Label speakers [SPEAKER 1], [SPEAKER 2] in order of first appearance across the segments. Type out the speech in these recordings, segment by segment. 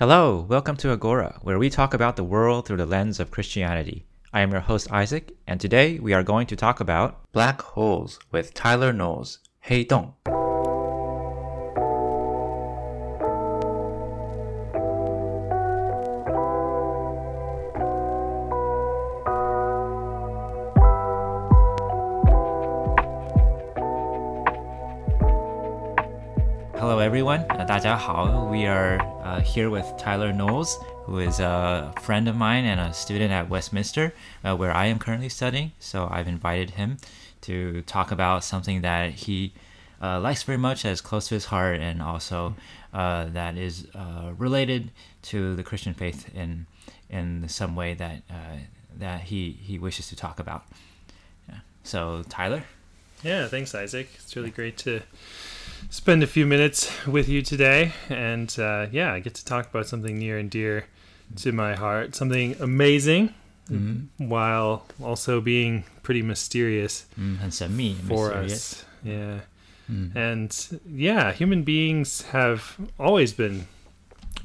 [SPEAKER 1] Hello, welcome to Agora, where we talk about the world through the lens of Christianity. I am your host Isaac, and today we are going to talk about black holes with Tyler Knowles. 黑洞。大家好. We are uh, here with Tyler Knowles, who is a friend of mine and a student at Westminster, uh, where I am currently studying. So I've invited him to talk about something that he uh, likes very much, that is close to his heart, and also uh, that is uh, related to the Christian faith in in some way that uh, that he he wishes to talk about. Yeah. So Tyler.
[SPEAKER 2] Yeah, thanks, Isaac. It's really great to spend a few minutes with you today. And uh, yeah, I get to talk about something near and dear to my heart, something amazing while also being pretty mysterious
[SPEAKER 1] 嗯，很神秘
[SPEAKER 2] for
[SPEAKER 1] mysterious
[SPEAKER 2] us. Yeah. And yeah, human beings have always been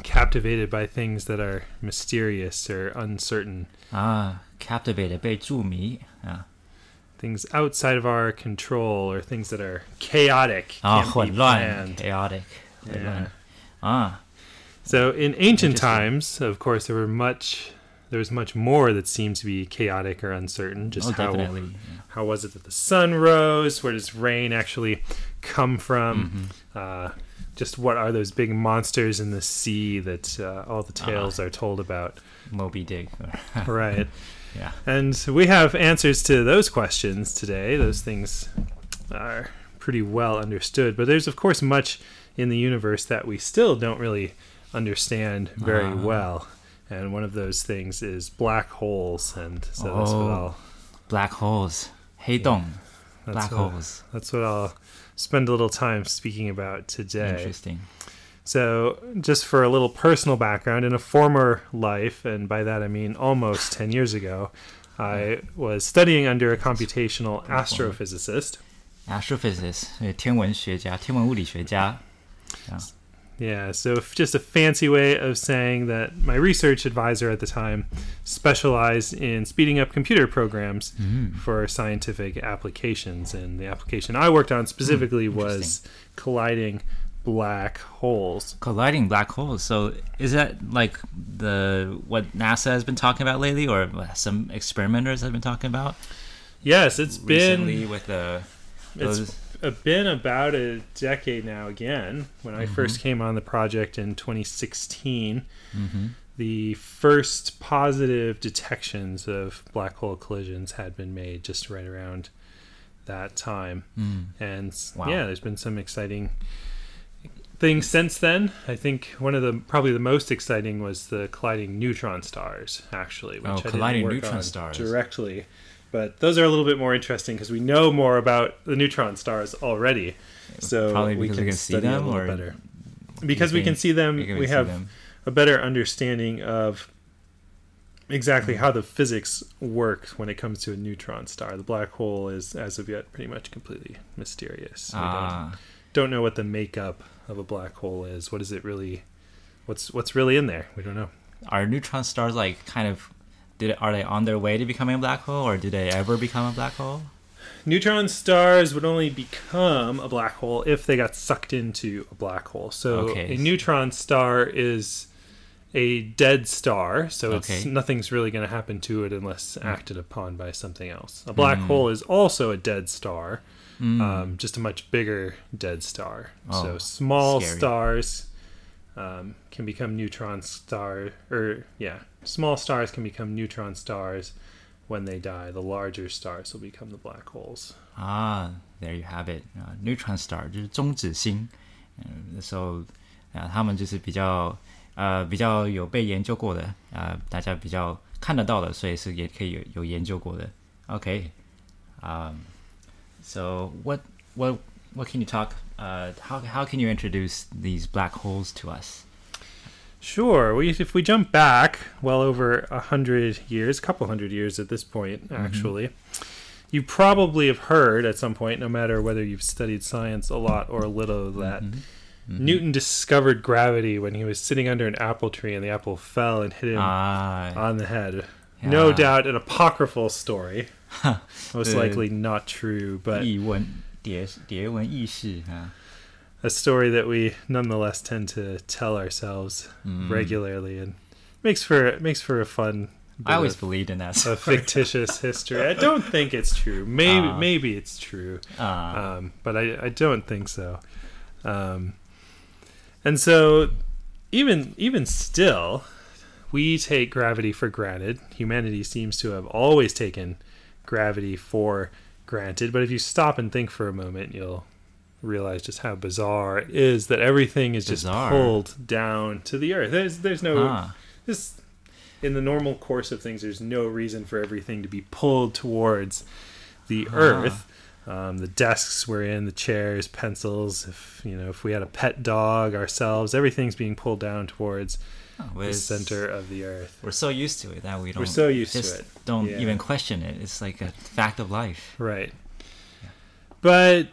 [SPEAKER 2] captivated by things that are mysterious or uncertain,
[SPEAKER 1] 啊，captivated 被注迷啊
[SPEAKER 2] things outside of our control or things that are chaotic.
[SPEAKER 1] Ah,
[SPEAKER 2] oh,
[SPEAKER 1] chaotic.
[SPEAKER 2] Yeah.
[SPEAKER 1] Ah.
[SPEAKER 2] So in ancient times, of course, there were much there was much more that seemed to be chaotic or uncertain. Just
[SPEAKER 1] oh,
[SPEAKER 2] how how was it that the sun rose? Where does rain actually come from? Mm-hmm. Uh, just what are those big monsters in the sea that uh, all the ah. tales uh, are told about?
[SPEAKER 1] Moby Dick,
[SPEAKER 2] right?
[SPEAKER 1] Yeah
[SPEAKER 2] And we have answers to those questions today. Those things are pretty well understood. But there's, of course, much in the universe that we still don't really understand very
[SPEAKER 1] Ah.
[SPEAKER 2] well. And one of those things is black holes. And so that's what
[SPEAKER 1] Oh.
[SPEAKER 2] I'll.
[SPEAKER 1] black holes 黑洞
[SPEAKER 2] That's
[SPEAKER 1] black
[SPEAKER 2] what,
[SPEAKER 1] holes
[SPEAKER 2] That's what I'll spend a little time speaking about today.
[SPEAKER 1] interesting
[SPEAKER 2] So, just for a little personal background, in a former life, and by that I mean almost 10 years ago, I was studying under a computational astrophysicist.
[SPEAKER 1] astrophysicist 呃天文学家天文物理学家
[SPEAKER 2] Yeah, so f- just a fancy way of saying that my research advisor at the time specialized in speeding up computer programs for scientific applications. And the application I worked on specifically was colliding black holes.
[SPEAKER 1] colliding black holes so is that like the what NASA has been talking about lately or some experimenters have been talking about
[SPEAKER 2] Yes, it's
[SPEAKER 1] recently
[SPEAKER 2] been
[SPEAKER 1] with the
[SPEAKER 2] It's
[SPEAKER 1] those
[SPEAKER 2] uh, been about a decade now again. When I mm-hmm. first came on the project in 2016, mm-hmm. the first positive detections of black hole collisions had been made just right around that time. Mm. And
[SPEAKER 1] Wow.
[SPEAKER 2] yeah, there's been some exciting things since then. I think one of the probably the most exciting was the colliding neutron stars, actually. Which
[SPEAKER 1] Oh,
[SPEAKER 2] I
[SPEAKER 1] colliding neutron
[SPEAKER 2] on
[SPEAKER 1] stars.
[SPEAKER 2] directly. But those are a little bit more interesting because we know more about the neutron stars already. So
[SPEAKER 1] Probably
[SPEAKER 2] we can
[SPEAKER 1] see
[SPEAKER 2] study a
[SPEAKER 1] them,
[SPEAKER 2] little better. Because we can see them,
[SPEAKER 1] we can
[SPEAKER 2] we
[SPEAKER 1] see
[SPEAKER 2] have
[SPEAKER 1] them?
[SPEAKER 2] a better understanding of exactly how the physics works when it comes to a neutron star. The black hole is, as of yet, pretty much completely mysterious.
[SPEAKER 1] Ah
[SPEAKER 2] don't know what the makeup of a black hole is. What is it really? What's what's really in there? We don't know.
[SPEAKER 1] are neutron stars like kind of did are they on their way to becoming a black hole or did they ever become a black hole
[SPEAKER 2] Neutron stars would only become a black hole if they got sucked into a black hole. So
[SPEAKER 1] Okay.
[SPEAKER 2] a neutron star is a dead star, so it's nothing's really going to happen to it unless mm. acted upon by something else. A black mm. hole is also a dead star, um, just a much bigger dead star.
[SPEAKER 1] Oh,
[SPEAKER 2] so small
[SPEAKER 1] scary.
[SPEAKER 2] stars um, can become neutron star, or yeah, small stars can become neutron stars when they die. The larger stars will become the black holes.
[SPEAKER 1] 啊、t h e r e you have it 啊、neutron star 就是中子星，嗯，那时候啊，他们就是比较呃比较有被研究过的啊、大家比较看得到的，所以是也可以有有研究过的。OK，um, so what what what can you talk? Uh, how how can you introduce these black holes to us?
[SPEAKER 2] Sure. We, if we jump back well over a hundred years, a couple hundred years at this point, actually, you probably have heard at some point, no matter whether you've studied science a lot or a little, that Newton discovered gravity when he was sitting under an apple tree and the apple fell and hit him
[SPEAKER 1] Ah,
[SPEAKER 2] on the head. No doubt an apocryphal story. Most
[SPEAKER 1] Uh,
[SPEAKER 2] likely not true, but
[SPEAKER 1] 译文蝶蝶文轶事啊。
[SPEAKER 2] a story that we nonetheless tend to tell ourselves
[SPEAKER 1] Mm.
[SPEAKER 2] regularly and makes for makes for a fun bit
[SPEAKER 1] I always
[SPEAKER 2] of,
[SPEAKER 1] believed in that.
[SPEAKER 2] of fictitious history. I don't think it's true. Maybe
[SPEAKER 1] Ah.
[SPEAKER 2] maybe it's true.
[SPEAKER 1] Ah,
[SPEAKER 2] um, but I, I don't think so. Um, and so, even even still, we take gravity for granted. Humanity seems to have always taken gravity for granted. But if you stop and think for a moment, you'll realize just how bizarre it is that everything is
[SPEAKER 1] Bizarre.
[SPEAKER 2] just pulled down to the earth. There's there's no
[SPEAKER 1] ah.
[SPEAKER 2] this in the normal course of things there's no reason for everything to be pulled towards the
[SPEAKER 1] Ah.
[SPEAKER 2] earth um, the desks we're in the chairs pencils if you know if we had a pet dog ourselves everything's being pulled down towards
[SPEAKER 1] Oh,
[SPEAKER 2] the center of the earth
[SPEAKER 1] We're so used to it that we don't.
[SPEAKER 2] we're so used to it
[SPEAKER 1] Don't
[SPEAKER 2] Yeah.
[SPEAKER 1] even question it. It's like a fact of life.
[SPEAKER 2] right but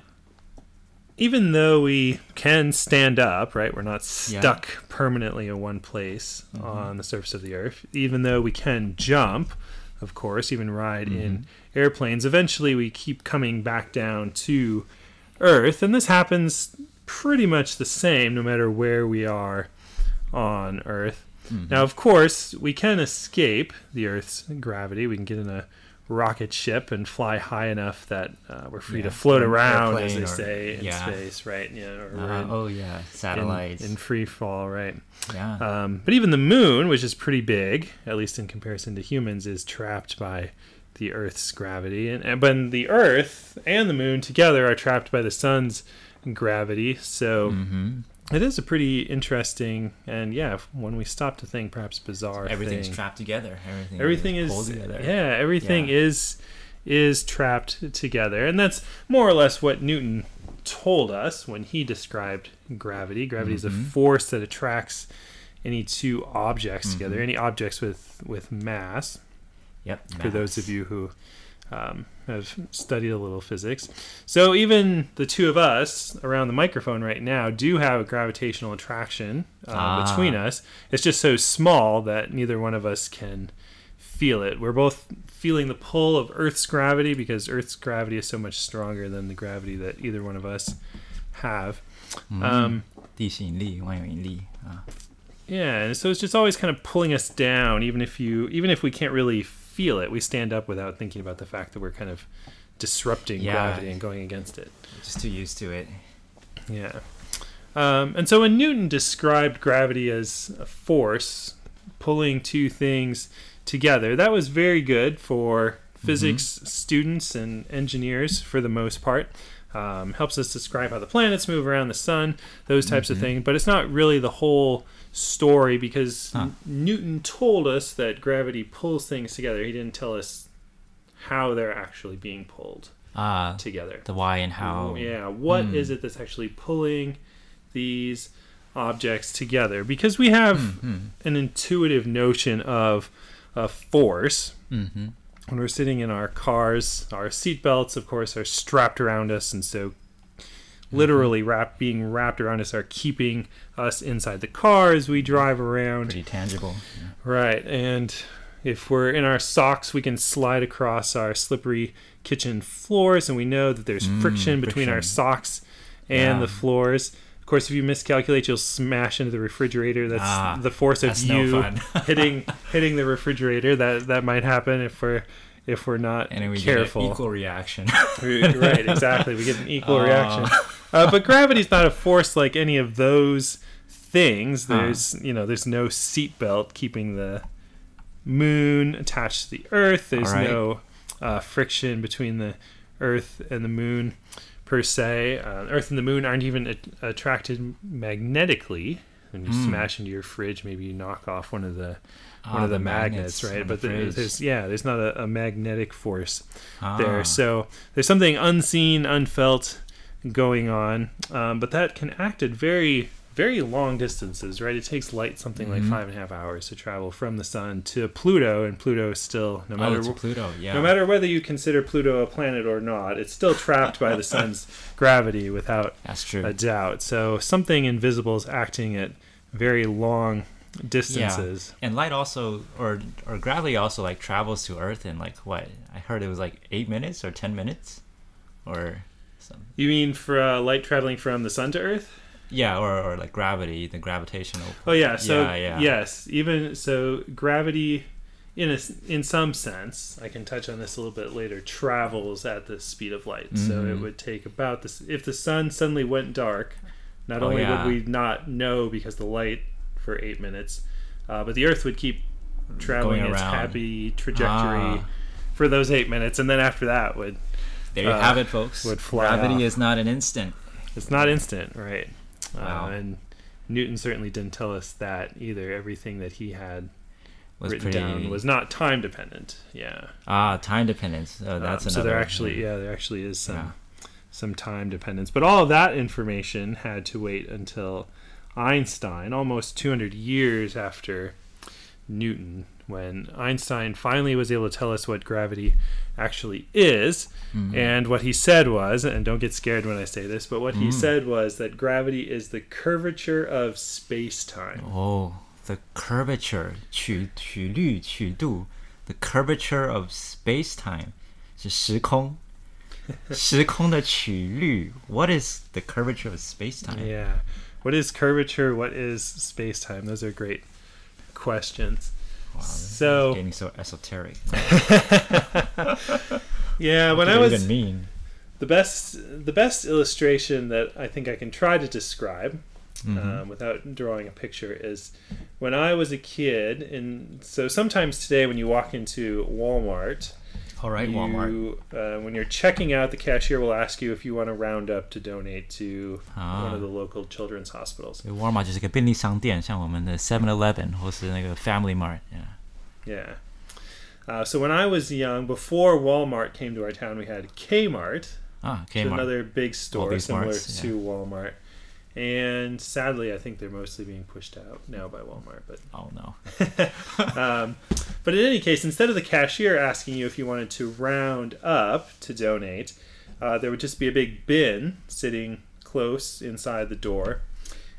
[SPEAKER 2] even though we can stand up right we're not
[SPEAKER 1] Yeah.
[SPEAKER 2] stuck permanently in one place
[SPEAKER 1] Mhm.
[SPEAKER 2] on the surface of the earth even though we can jump of course even ride in
[SPEAKER 1] Mhm.
[SPEAKER 2] airplanes eventually we keep coming back down to earth and this happens pretty much the same no matter where we are on earth
[SPEAKER 1] Mhm.
[SPEAKER 2] now of course we can escape the earth's gravity we can get in a rocket ship and fly high enough that uh, we're free
[SPEAKER 1] Yeah,
[SPEAKER 2] to float around as they
[SPEAKER 1] or-
[SPEAKER 2] say in
[SPEAKER 1] yeah.
[SPEAKER 2] space right yeah
[SPEAKER 1] Uh,
[SPEAKER 2] in,
[SPEAKER 1] oh yeah, satellites.
[SPEAKER 2] in, free fall right
[SPEAKER 1] yeah.
[SPEAKER 2] um, but even the moon, which is pretty big, at least in comparison to humans, is trapped by the Earth's gravity. And, and when the Earth and the moon together are trapped by the sun's gravity, so
[SPEAKER 1] hmm
[SPEAKER 2] it is a pretty interesting and yeah, when we stop to think, perhaps bizarre.
[SPEAKER 1] Everything's
[SPEAKER 2] thing.
[SPEAKER 1] trapped together. Everything.
[SPEAKER 2] Everything
[SPEAKER 1] is,
[SPEAKER 2] is
[SPEAKER 1] together.
[SPEAKER 2] yeah, everything
[SPEAKER 1] Yeah.
[SPEAKER 2] is is trapped together, and that's more or less what Newton told us when he described gravity. Gravity is a
[SPEAKER 1] Mhm.
[SPEAKER 2] force that attracts any two objects together,
[SPEAKER 1] Mhm.
[SPEAKER 2] any objects with with mass.
[SPEAKER 1] Yep.
[SPEAKER 2] For those of you who um, have studied a little physics, so even the two of us around the microphone right now do have a gravitational attraction uh,
[SPEAKER 1] Ah.
[SPEAKER 2] between us. It's just so small that neither one of us can feel it. We're both feeling the pull of Earth's gravity because Earth's gravity is so much stronger than the gravity that either one of us have.
[SPEAKER 1] Mhm.
[SPEAKER 2] Um,
[SPEAKER 1] 地心引力、万有引力啊。
[SPEAKER 2] yeah, and so it's just always kind of pulling us down, even if you, even if we can't really feel it. We stand up without thinking about the fact that we're kind of disrupting
[SPEAKER 1] Yeah.
[SPEAKER 2] gravity and going against it.
[SPEAKER 1] Just too used to it.
[SPEAKER 2] Yeah. Um, and so when Newton described gravity as a force pulling two things together, that was very good for physics students and engineers for the most part. Um, helps us describe how the planets move around the sun, those types of
[SPEAKER 1] Mhm.
[SPEAKER 2] things. But it's not really the whole story because
[SPEAKER 1] Huh.
[SPEAKER 2] Newton told us that gravity pulls things together. He didn't tell us how they're actually being pulled
[SPEAKER 1] Ah,
[SPEAKER 2] together.
[SPEAKER 1] the why and how.
[SPEAKER 2] Yeah, what
[SPEAKER 1] Hmm.
[SPEAKER 2] is it that's actually pulling these objects together? Because we have
[SPEAKER 1] Mm-hmm.
[SPEAKER 2] an intuitive notion of a force.
[SPEAKER 1] Mm-hmm.
[SPEAKER 2] When we're sitting in our cars, our seatbelts, of course, are strapped around us, and so literally wrap, being wrapped around us are keeping us inside the car as we drive around.
[SPEAKER 1] Pretty tangible.
[SPEAKER 2] Right, and if we're in our socks, we can slide across our slippery kitchen floors, and we know that there's
[SPEAKER 1] Mm,
[SPEAKER 2] friction between our socks and
[SPEAKER 1] Yeah.
[SPEAKER 2] the floors. Of course, if you miscalculate, you'll smash into the refrigerator. That's
[SPEAKER 1] Ah,
[SPEAKER 2] the force of
[SPEAKER 1] That's no
[SPEAKER 2] you hitting hitting the refrigerator. That that might happen if we're if we're not
[SPEAKER 1] and we
[SPEAKER 2] careful.
[SPEAKER 1] get an equal reaction.
[SPEAKER 2] right, exactly. We get an equal
[SPEAKER 1] Oh.
[SPEAKER 2] reaction. Uh, but gravity's not a force like any of those things.
[SPEAKER 1] Huh.
[SPEAKER 2] There's, you know, there's no seatbelt keeping the moon attached to the Earth. There's
[SPEAKER 1] right.
[SPEAKER 2] no uh, friction between the Earth and the moon per se. Uh, Earth and the moon aren't even a- attracted magnetically. When you
[SPEAKER 1] Hmm.
[SPEAKER 2] smash into your fridge, maybe you knock off one of the one
[SPEAKER 1] Ah,
[SPEAKER 2] of the, magnets, right? But
[SPEAKER 1] the
[SPEAKER 2] there-
[SPEAKER 1] fridge.
[SPEAKER 2] there's yeah, there's not a, a magnetic force
[SPEAKER 1] Ah.
[SPEAKER 2] there. So there's something unseen, unfelt going on, um, but that can act at very, very long distances, right? It takes light something like
[SPEAKER 1] Mhm.
[SPEAKER 2] five and a half hours to travel from the sun to Pluto, and Pluto is still no
[SPEAKER 1] Oh,
[SPEAKER 2] matter
[SPEAKER 1] to
[SPEAKER 2] wh-
[SPEAKER 1] Pluto. Yeah.
[SPEAKER 2] no matter whether you consider Pluto a planet or not, it's still trapped by the sun's gravity without
[SPEAKER 1] That's true.
[SPEAKER 2] a doubt. So something invisible is acting at very long distances.
[SPEAKER 1] And light also, or or gravity also like travels to Earth in like what? I heard it was like eight minutes or ten minutes, or some.
[SPEAKER 2] You mean for uh, light traveling from the sun to Earth?
[SPEAKER 1] Yeah, or, or like gravity, the gravitational.
[SPEAKER 2] Oh yeah. So
[SPEAKER 1] Yeah, yeah.
[SPEAKER 2] yes, even so, gravity, in a in some sense, I can touch on this a little bit later. Travels at the speed of light. So it
[SPEAKER 1] Mhm.
[SPEAKER 2] would take about this. If the sun suddenly went dark, not
[SPEAKER 1] Oh,
[SPEAKER 2] only
[SPEAKER 1] yeah.
[SPEAKER 2] would we not know because the light for eight minutes, uh, but the Earth would keep traveling its happy trajectory
[SPEAKER 1] Ah.
[SPEAKER 2] for those eight minutes, and then after that would
[SPEAKER 1] There you
[SPEAKER 2] uh,
[SPEAKER 1] have it, folks.
[SPEAKER 2] would fly
[SPEAKER 1] Gravity
[SPEAKER 2] off.
[SPEAKER 1] is not an instant.
[SPEAKER 2] It's not instant, right?
[SPEAKER 1] Wow.
[SPEAKER 2] Uh, and Newton certainly didn't tell us that either. Everything that he had
[SPEAKER 1] Was
[SPEAKER 2] written
[SPEAKER 1] pretty
[SPEAKER 2] down was not time dependent. Yeah,
[SPEAKER 1] ah time dependence. Oh, that's
[SPEAKER 2] Um,
[SPEAKER 1] another.
[SPEAKER 2] so there actually, yeah, there actually is some
[SPEAKER 1] Yeah.
[SPEAKER 2] some time dependence. But all of that information had to wait until Einstein, almost 200 years after Newton, when Einstein finally was able to tell us what gravity actually is.
[SPEAKER 1] Mhm.
[SPEAKER 2] And what he said was, and don't get scared when I say this, but what he
[SPEAKER 1] Mm.
[SPEAKER 2] said was that gravity is the curvature of space time.
[SPEAKER 1] Oh, the curvature 曲曲率曲度 the curvature of space time 是时空时空的曲率 What is the curvature of space time?
[SPEAKER 2] Yeah. What is curvature? What is space time? Those are great questions.
[SPEAKER 1] Wow,
[SPEAKER 2] So-
[SPEAKER 1] getting so esoteric.
[SPEAKER 2] Yeah,
[SPEAKER 1] What
[SPEAKER 2] when I was
[SPEAKER 1] even mean?
[SPEAKER 2] the best the best illustration that I think I can try to describe
[SPEAKER 1] Mhm.
[SPEAKER 2] um, without drawing a picture is when I was a kid and so sometimes today when you walk into Walmart
[SPEAKER 1] All right, Walmart.
[SPEAKER 2] you, uh, when you're checking out the cashier will ask you if you want to round up to donate to
[SPEAKER 1] Ah.
[SPEAKER 2] one of the local children's hospitals
[SPEAKER 1] 沃尔玛就是个便利商店，像我们的 Seven Eleven 或是那个 Family Mart。Yeah.
[SPEAKER 2] yeah uh, so when I was young before Walmart came to our town we had Kmart
[SPEAKER 1] Ah,
[SPEAKER 2] It's
[SPEAKER 1] Kmart.
[SPEAKER 2] another big store
[SPEAKER 1] these
[SPEAKER 2] similar
[SPEAKER 1] marts,
[SPEAKER 2] to Walmart. And sadly, I think they're mostly being pushed out now by Walmart. But
[SPEAKER 1] Oh no.
[SPEAKER 2] um, but in any case, instead of the cashier asking you if you wanted to round up to donate, uh, there would just be a big bin sitting close inside the door,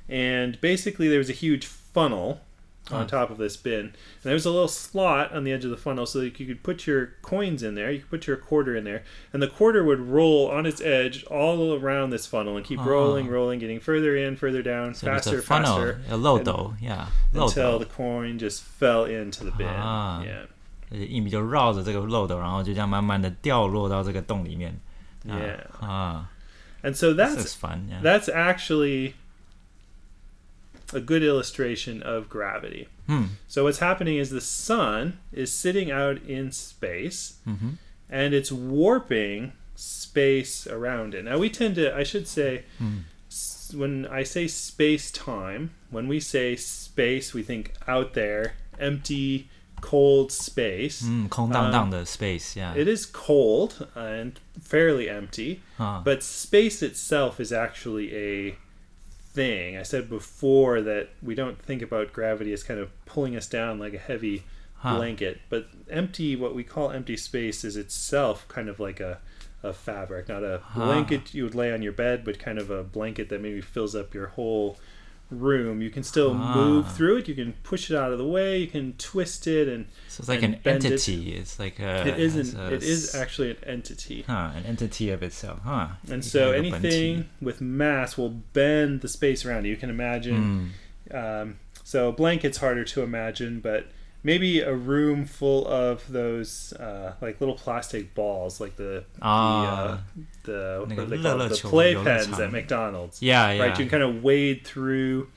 [SPEAKER 2] and basically there was a huge funnel on top of this bin, and there was a little slot on the edge of the funnel so that you could put your coins in there. You could put your quarter in there, and the quarter would roll on its edge all around this funnel and keep
[SPEAKER 1] Ah.
[SPEAKER 2] rolling, rolling, getting further in, further down,
[SPEAKER 1] So it's
[SPEAKER 2] faster,
[SPEAKER 1] a funnel,
[SPEAKER 2] faster
[SPEAKER 1] a 漏斗，Yeah，漏
[SPEAKER 2] until
[SPEAKER 1] 斗
[SPEAKER 2] the，coin just fell into the bin.
[SPEAKER 1] Ah.
[SPEAKER 2] Yeah.
[SPEAKER 1] 一米就绕着这个漏斗，然后就这样慢慢的掉落到这个洞里面。啊
[SPEAKER 2] Yeah.
[SPEAKER 1] 啊
[SPEAKER 2] And so
[SPEAKER 1] this
[SPEAKER 2] that's
[SPEAKER 1] is fun. Yeah.
[SPEAKER 2] that's actually a good illustration of gravity.
[SPEAKER 1] Hmm.
[SPEAKER 2] So what's happening is the sun is sitting out in space
[SPEAKER 1] Mhm.
[SPEAKER 2] and it's warping space around it. Now we tend to I should say
[SPEAKER 1] Hmm.
[SPEAKER 2] s- when I say space time, when we say space we think out there, empty, cold space.
[SPEAKER 1] 嗯，空荡荡的 space. Yeah.
[SPEAKER 2] It is cold and fairly empty.
[SPEAKER 1] 啊
[SPEAKER 2] But space itself is actually a thing. I said before that we don't think about gravity as kind of pulling us down like a heavy
[SPEAKER 1] Huh.
[SPEAKER 2] blanket, but empty, what we call empty space, is itself kind of like a, a fabric, not a
[SPEAKER 1] Huh.
[SPEAKER 2] blanket you would lay on your bed, but kind of a blanket that maybe fills up your whole room. You can still
[SPEAKER 1] ah.
[SPEAKER 2] move through it. You can push it out of the way. You can twist it and.
[SPEAKER 1] So it's like an
[SPEAKER 2] entity. It.
[SPEAKER 1] It's like a.
[SPEAKER 2] it
[SPEAKER 1] isn't.
[SPEAKER 2] It is actually an entity.
[SPEAKER 1] Huh, an entity of itself, huh?
[SPEAKER 2] And
[SPEAKER 1] you
[SPEAKER 2] so anything with mass will bend the space around you. You can imagine.
[SPEAKER 1] Mm.
[SPEAKER 2] Um, so blanket's harder to imagine, but maybe a room full of those uh, like little plastic balls, like the uh,
[SPEAKER 1] ah,
[SPEAKER 2] the, uh, the, the play pens at McDonald's.
[SPEAKER 1] Yeah, yeah.
[SPEAKER 2] Right, you can kind of wade through.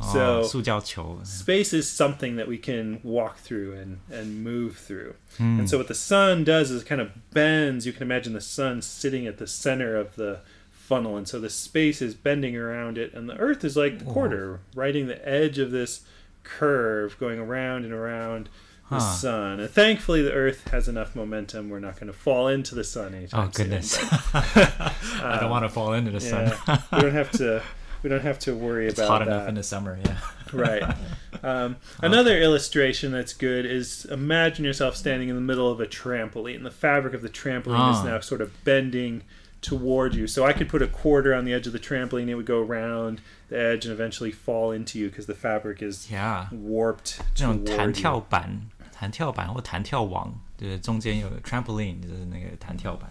[SPEAKER 1] Ah,
[SPEAKER 2] so
[SPEAKER 1] oh,
[SPEAKER 2] space is something that we can walk through and, and move through.
[SPEAKER 1] Mm.
[SPEAKER 2] And so what the sun does is kind of bends. You can imagine the sun sitting at the center of the funnel. And so the space is bending around it. And the earth is like the
[SPEAKER 1] oh.
[SPEAKER 2] quarter, oh. riding the edge of this – curve, going around and around the sun. And thankfully, the Earth has enough momentum. We're not going to fall into the sun anytime
[SPEAKER 1] Oh goodness.
[SPEAKER 2] soon.
[SPEAKER 1] I don't want to fall into the
[SPEAKER 2] but,
[SPEAKER 1] sun.
[SPEAKER 2] we don't have to we don't have to worry
[SPEAKER 1] It's
[SPEAKER 2] about
[SPEAKER 1] hot
[SPEAKER 2] that.
[SPEAKER 1] enough in the summer. Yeah.
[SPEAKER 2] right. Um, another illustration that's good is imagine yourself standing in the middle of a trampoline. The fabric of the trampoline is
[SPEAKER 1] Ah.
[SPEAKER 2] now sort of bending toward you. So I could put a quarter on the edge of the trampoline, it would go around the edge and eventually fall into you because the fabric is
[SPEAKER 1] Yeah.
[SPEAKER 2] warped
[SPEAKER 1] 这种
[SPEAKER 2] toward
[SPEAKER 1] 弹
[SPEAKER 2] you.
[SPEAKER 1] 跳板、弹跳板或弹跳网，就是中间有个 trampoline，就是那个弹跳板。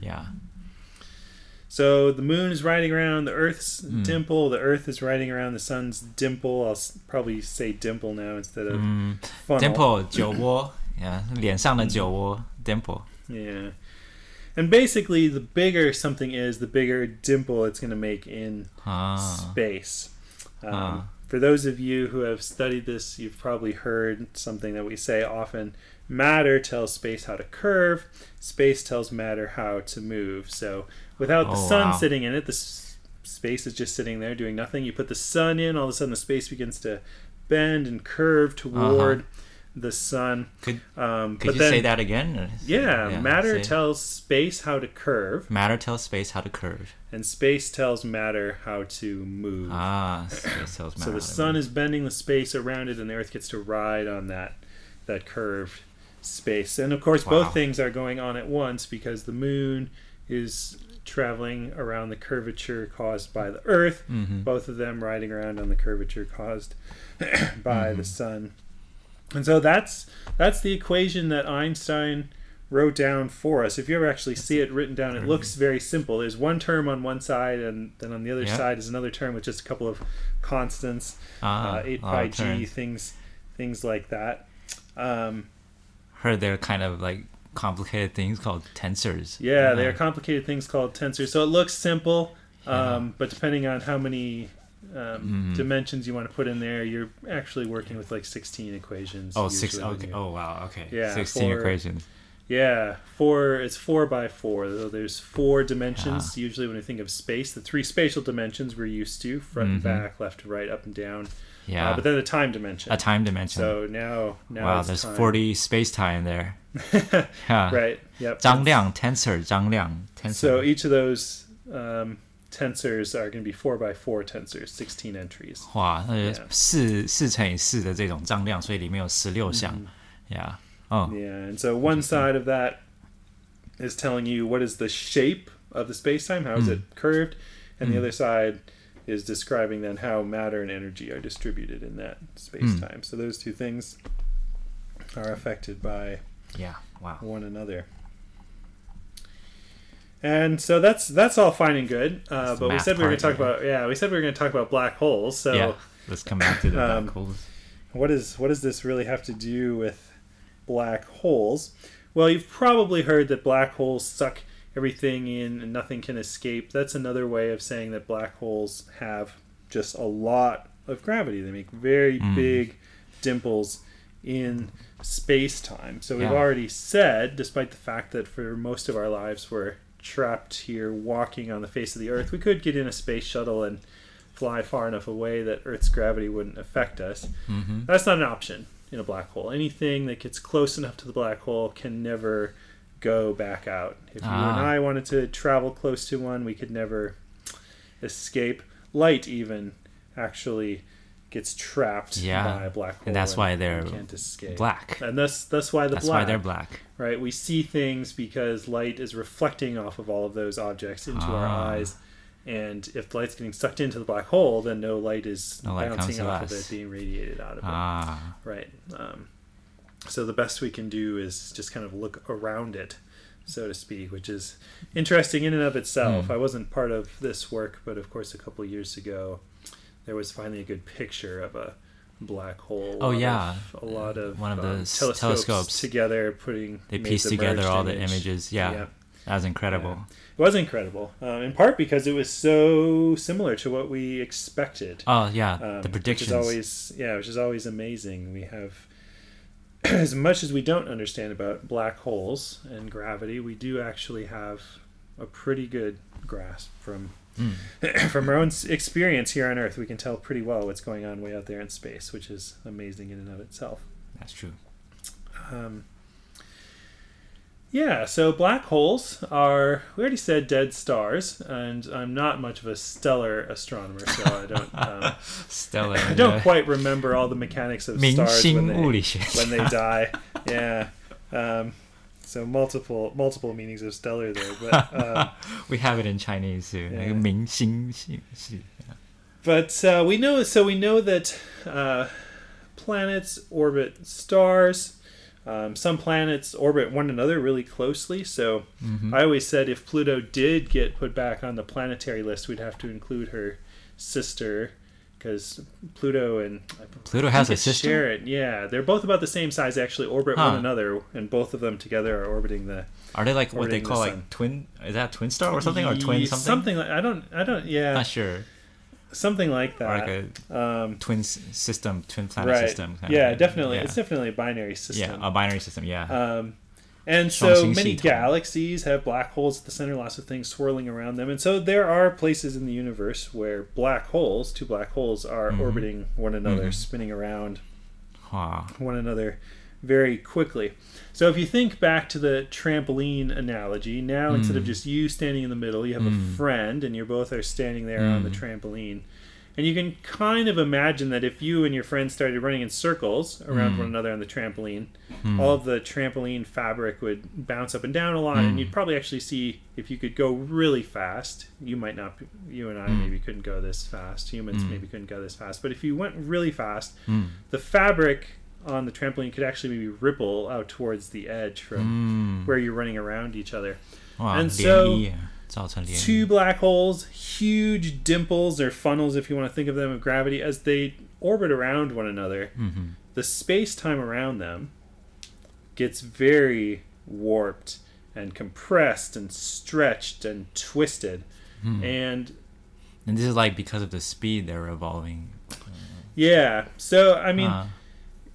[SPEAKER 1] Yeah.
[SPEAKER 2] So the moon is riding around the Earth's
[SPEAKER 1] Hmm.
[SPEAKER 2] dimple. The Earth is riding around the sun's dimple. I'll s- probably say dimple now instead of
[SPEAKER 1] 嗯
[SPEAKER 2] funnel.
[SPEAKER 1] ，dimple 酒窝，yeah，脸上的酒窝，dimple。
[SPEAKER 2] Yeah. And basically, the bigger something is, the bigger dimple it's going to make in
[SPEAKER 1] 啊
[SPEAKER 2] space. Um,
[SPEAKER 1] Ah.
[SPEAKER 2] For those of you who have studied this, you've probably heard something that we say often matter tells space how to curve, space tells matter how to move. So, without the
[SPEAKER 1] Oh,
[SPEAKER 2] sun
[SPEAKER 1] wow.
[SPEAKER 2] sitting in it, the s- space is just sitting there doing nothing. You put the sun in, all of a sudden the space begins to bend and curve toward the sun.
[SPEAKER 1] Could
[SPEAKER 2] Um,
[SPEAKER 1] could
[SPEAKER 2] but
[SPEAKER 1] you
[SPEAKER 2] then,
[SPEAKER 1] say that again? Or-
[SPEAKER 2] yeah, matter tells space how to curve,
[SPEAKER 1] matter tells space how to curve.
[SPEAKER 2] and space tells matter how to move.
[SPEAKER 1] Ah, space tells matter.
[SPEAKER 2] so the sun is bending the space around it, and the Earth gets to ride on that that curved space. And of course,
[SPEAKER 1] Wow.
[SPEAKER 2] both things are going on at once because the moon is traveling around the curvature caused by the Earth.
[SPEAKER 1] Mhm.
[SPEAKER 2] Both of them riding around on the curvature caused by
[SPEAKER 1] Mm-hmm.
[SPEAKER 2] the sun. And so that's that's the equation that Einstein wrote down for us. If you ever actually see it written down, it looks very simple. There's one term on one side, and then on the other
[SPEAKER 1] Yeah.
[SPEAKER 2] side is another term with just a couple of constants,
[SPEAKER 1] Ah,
[SPEAKER 2] uh, 8
[SPEAKER 1] oh,
[SPEAKER 2] pi g, things things like that. Um,
[SPEAKER 1] Heard they're kind of like complicated things called tensors.
[SPEAKER 2] yeah, they are complicated things called tensors. So it looks simple,
[SPEAKER 1] Yeah.
[SPEAKER 2] um, but depending on how many um,
[SPEAKER 1] mm-hmm.
[SPEAKER 2] dimensions you want to put in there. You're actually working with like 16 equations.
[SPEAKER 1] Oh, six. Okay. Oh, wow. Okay.
[SPEAKER 2] Yeah.
[SPEAKER 1] 16
[SPEAKER 2] four,
[SPEAKER 1] equations.
[SPEAKER 2] Yeah. Four. It's four by four. Though there's four dimensions.
[SPEAKER 1] Yeah.
[SPEAKER 2] Usually, when we think of space, the three spatial dimensions we're used to front mm-hmm.
[SPEAKER 1] and
[SPEAKER 2] back, left to right, up and down.
[SPEAKER 1] Uh, yeah.
[SPEAKER 2] Uh, but then the time dimension.
[SPEAKER 1] A time dimension.
[SPEAKER 2] So now, now
[SPEAKER 1] wow, there's
[SPEAKER 2] time.
[SPEAKER 1] 40 space time there. yeah.
[SPEAKER 2] Right. Yep.
[SPEAKER 1] Zhang Liang tensor. Zhang Liang tensor.
[SPEAKER 2] So each of those um, tensors are going to be four by four tensors, sixteen entries.
[SPEAKER 1] 哇，那
[SPEAKER 2] Yeah.
[SPEAKER 1] 四四乘以四的这种张量，所以里面有十六项。Yeah. Oh.
[SPEAKER 2] Yeah, and so one side of that is telling you what is the shape of the space-time, how is
[SPEAKER 1] Mm.
[SPEAKER 2] it curved, and the
[SPEAKER 1] Mm.
[SPEAKER 2] other side is describing then how matter and energy are distributed in that space-time. So those two things are affected by
[SPEAKER 1] Yeah. Wow.
[SPEAKER 2] one another. And so that's that's all fine and good, uh, but we said we were going to talk about yeah we said we were going to talk about black holes. So
[SPEAKER 1] yeah. Let's come back to the
[SPEAKER 2] um,
[SPEAKER 1] black holes.
[SPEAKER 2] what is what does this really have to do with black holes? Well, you've probably heard that black holes suck everything in and nothing can escape. That's another way of saying that black holes have just a lot of gravity. They make very
[SPEAKER 1] Mm.
[SPEAKER 2] big dimples in space time. So we've already said, despite the fact that for most of our lives we're trapped here walking on the face of the earth, we could get in a space shuttle and fly far enough away that Earth's gravity wouldn't affect us.
[SPEAKER 1] hmm
[SPEAKER 2] That's not an option in a black hole. Anything that gets close enough to the black hole can never go back out. If you and
[SPEAKER 1] Ah.
[SPEAKER 2] I wanted to travel close to one, we could never escape. Light even actually gets trapped
[SPEAKER 1] Yeah.
[SPEAKER 2] by a black hole,
[SPEAKER 1] And that's why they're
[SPEAKER 2] can't escape.
[SPEAKER 1] Black.
[SPEAKER 2] And that's that's why the
[SPEAKER 1] That's
[SPEAKER 2] black,
[SPEAKER 1] why they're black.
[SPEAKER 2] right? We see things because light is reflecting off of all of those objects into our
[SPEAKER 1] Ah.
[SPEAKER 2] eyes. And if light's getting sucked into the black hole, then no light is
[SPEAKER 1] No light
[SPEAKER 2] bouncing off of it, being radiated out of it.
[SPEAKER 1] Ah.
[SPEAKER 2] Right. Um, so the best we can do is just kind of look around it, so to speak, which is interesting in and of itself.
[SPEAKER 1] Hmm.
[SPEAKER 2] I wasn't part of this work, but of course, a couple of years ago, there was finally a good picture of a black hole.
[SPEAKER 1] Oh, yeah.
[SPEAKER 2] a lot of
[SPEAKER 1] One of the
[SPEAKER 2] um, telescopes,
[SPEAKER 1] telescopes.
[SPEAKER 2] together, putting
[SPEAKER 1] They pieced
[SPEAKER 2] the
[SPEAKER 1] together all the images. Yeah.
[SPEAKER 2] Yeah.
[SPEAKER 1] That was incredible.
[SPEAKER 2] It was incredible, um, in part because it was so similar to what we expected.
[SPEAKER 1] Oh yeah,
[SPEAKER 2] Um,
[SPEAKER 1] the predictions.
[SPEAKER 2] Which is always, yeah, which is always amazing. We have, as much as we don't understand about black holes and gravity, we do actually have a pretty good grasp from
[SPEAKER 1] Mm.
[SPEAKER 2] From our own experience here on Earth, we can tell pretty well what's going on way out there in space, which is amazing in and of itself.
[SPEAKER 1] That's true.
[SPEAKER 2] Um, yeah, so black holes are, we already said dead stars, and I'm not much of a stellar astronomer, so I don't um,
[SPEAKER 1] stellar,
[SPEAKER 2] I don't
[SPEAKER 1] yeah.
[SPEAKER 2] quite remember all the mechanics of stars when they, when they die. Yeah. Um, so multiple multiple meanings of stellar there, but um,
[SPEAKER 1] We have it in Chinese too. 那个
[SPEAKER 2] Yeah.
[SPEAKER 1] 明星系系
[SPEAKER 2] but uh, we know so we know that uh, planets orbit stars. Um, some planets orbit one another really closely. So
[SPEAKER 1] Mhm.
[SPEAKER 2] I always said if Pluto did get put back on the planetary list, we'd have to include her sister because Pluto and
[SPEAKER 1] Pluto has a sister.
[SPEAKER 2] Charon. Yeah, they're both about the same size. Actually orbit
[SPEAKER 1] Huh.
[SPEAKER 2] one another, and both of them together are orbiting the
[SPEAKER 1] Are they like what they
[SPEAKER 2] orbiting the
[SPEAKER 1] call like twin? Is that twin star or something or twin something?
[SPEAKER 2] Something like I don't I don't yeah
[SPEAKER 1] Not sure.
[SPEAKER 2] something like
[SPEAKER 1] Or like a
[SPEAKER 2] um,
[SPEAKER 1] twin system, twin planet
[SPEAKER 2] right.
[SPEAKER 1] system.
[SPEAKER 2] Yeah, definitely.
[SPEAKER 1] Yeah.
[SPEAKER 2] It's definitely a binary system.
[SPEAKER 1] yeah, a binary system. Yeah.
[SPEAKER 2] Um, and so many galaxies have black holes at the center, lots of things swirling around them. And so there are places in the universe where black holes, two black holes, are
[SPEAKER 1] mm-hmm.
[SPEAKER 2] orbiting one another,
[SPEAKER 1] mm-hmm.
[SPEAKER 2] spinning around
[SPEAKER 1] huh.
[SPEAKER 2] one another very quickly. So if you think back to the trampoline analogy, now mm. instead of just you standing in the middle, you have
[SPEAKER 1] mm.
[SPEAKER 2] a friend and you both are standing there mm. on the trampoline. And you can kind of imagine that if you and your friends started running in circles around
[SPEAKER 1] mm.
[SPEAKER 2] one another on the trampoline,
[SPEAKER 1] mm.
[SPEAKER 2] all of the trampoline fabric would bounce up and down a lot, mm. and
[SPEAKER 1] hmm.
[SPEAKER 2] you'd probably actually see if you could go really fast. You might not, you and I
[SPEAKER 1] hmm.
[SPEAKER 2] maybe couldn't go this fast. Humans
[SPEAKER 1] hmm.
[SPEAKER 2] maybe couldn't go this fast. But if you went really fast, the fabric on the trampoline could actually maybe ripple out towards the edge from where you're running around each other.
[SPEAKER 1] Wow,
[SPEAKER 2] and so.
[SPEAKER 1] Yeah 造成涟
[SPEAKER 2] Two
[SPEAKER 1] 漪。
[SPEAKER 2] black holes, huge dimples or funnels, if you want to think of them of gravity, as they orbit around one another.
[SPEAKER 1] 嗯哼。
[SPEAKER 2] The space time around them gets very warped and compressed and stretched and twisted.
[SPEAKER 1] Hmm.
[SPEAKER 2] And
[SPEAKER 1] And this is like because of the speed they're evolving.
[SPEAKER 2] yeah, so I mean,
[SPEAKER 1] Ah,